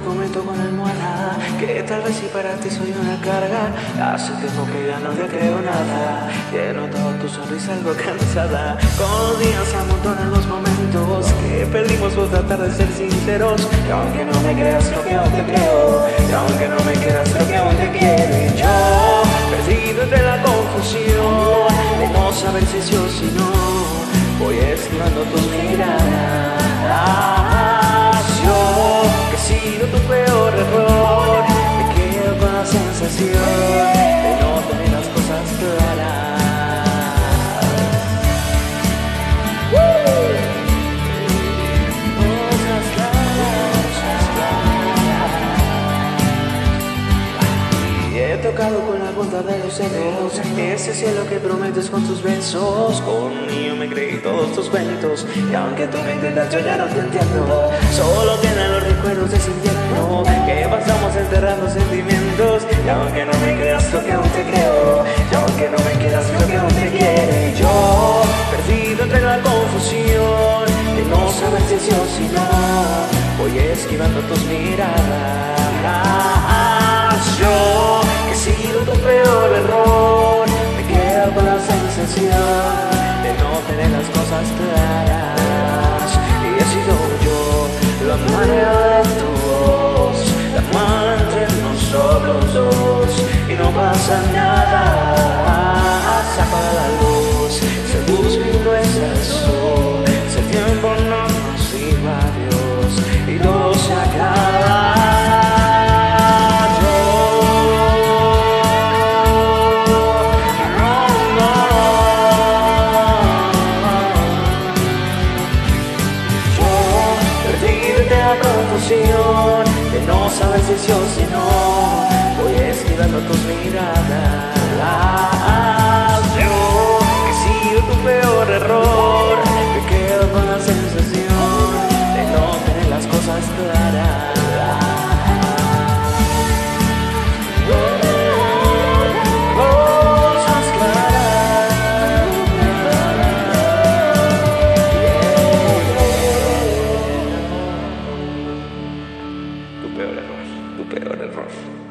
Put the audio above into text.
prometo con almohada que tal vez si para ti soy una carga. Hace tiempo que ya no te creo nada. Que he notado tu sonrisa algo cansada. Con los días amontonan los momentos que perdimos por tratar de ser sinceros. Y aunque no me creas, creo que aún te creo. Y aunque no me quieras, creo que aún te quiero. Y yo, perdido entre la confusión de no saber si sí o si no, voy esquivando tus miradas. Ese cielo que prometes con tus besos. Conmigo me creí todos tus cuentos y aunque tú me intentas yo ya no te entiendo. Solo quedan los recuerdos de ese invierno que pasamos enterrando sentimientos. Y aunque no me creas creo que aún te creo. Y aunque no me quieras creo que aún te quiero. Y yo perdido entre la confusión de no saber si sí o si no. Voy esquivando tus miradas. De no tener las cosas claras. Y he sido yo la manera de tu voz, la mano entre nosotros dos. Y no pasa nada, se apaga la luz, se busca y no es el sol. Si el tiempo no nos iba la confusión de no saber si sí o si no. Voy esquivando tus miradas. La Yo que he sido tu peor error, me quedo con la sensación de no tener las cosas claras. tu peor error.